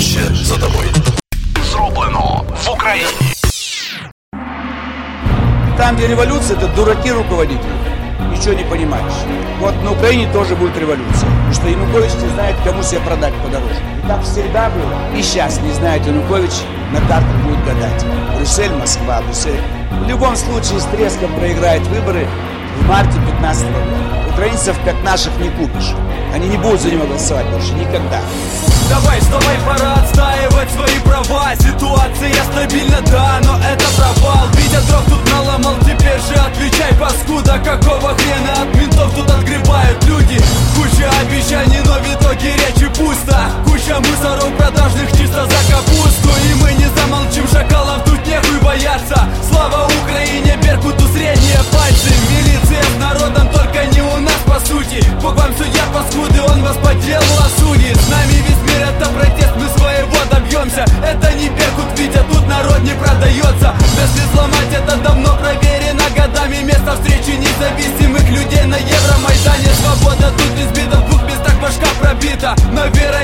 Будуще за тобою. Зроблено в Україні. Там, где революция, это дураки руководители. Ничего не понимаешь. Вот на Украине тоже будет революция. Потому что Янукович не знает, кому себя продать подороже. И так всегда было. И сейчас не знает Янукович, на картах будет гадать. Брюссель, Москва, Брюссель. В любом случае с треском проиграет выборы в марте 15 года. Украинцев, как наших, не купишь. Они не будут за него голосовать больше никогда. Давай, вставай, пора отстаивать свои права. Ситуация стабильна, да, но это провал встречи независимых людей на Евромайдане. Свобода тут избита, в двух местах башка пробита. Но верой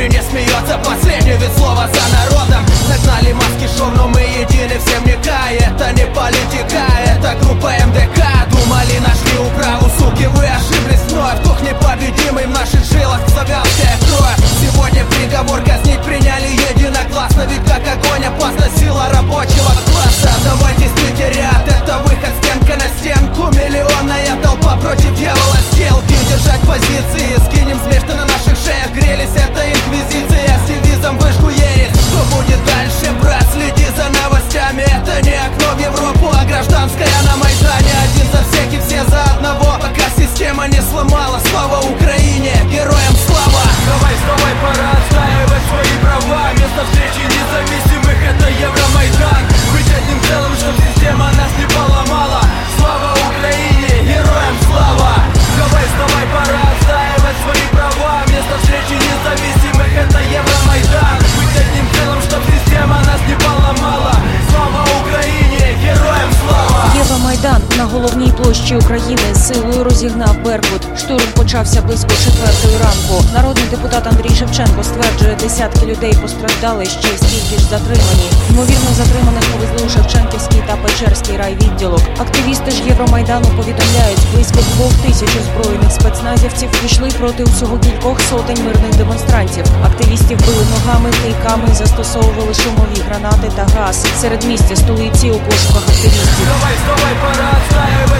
моду Искренне смеется последний вид слова за народом Нагнали маски шоу, но мы едины все вникая Это не политика, это subscribe площі України силою розігнав Беркут. Штурм почався близько четвертої ранку. Народний депутат Андрій Шевченко стверджує, десятки людей постраждали ще стільки ж затримані. Ймовірно, затриманих повезли у Шевченківський та Печерський райвідділок. Активісти ж Євромайдану повідомляють, близько двох тисяч озброєних спецназівців пішли проти усього кількох сотень мирних демонстрантів. Активістів били ногами, кийками, застосовували шумові гранати та газ. Серед місця столиці у пошуках активістів. Давай, вставай, пора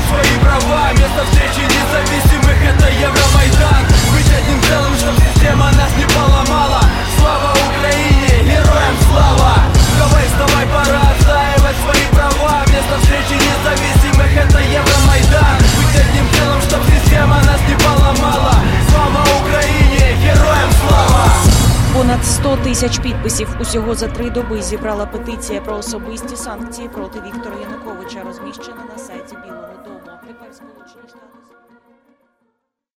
свои права Место встречи независимых это Евромайдан тисяч підписів усього за три доби зібрала петиція про особисті санкції проти Віктора Януковича, розміщена на сайті Білого Дому. Тепер Сполучені Штати.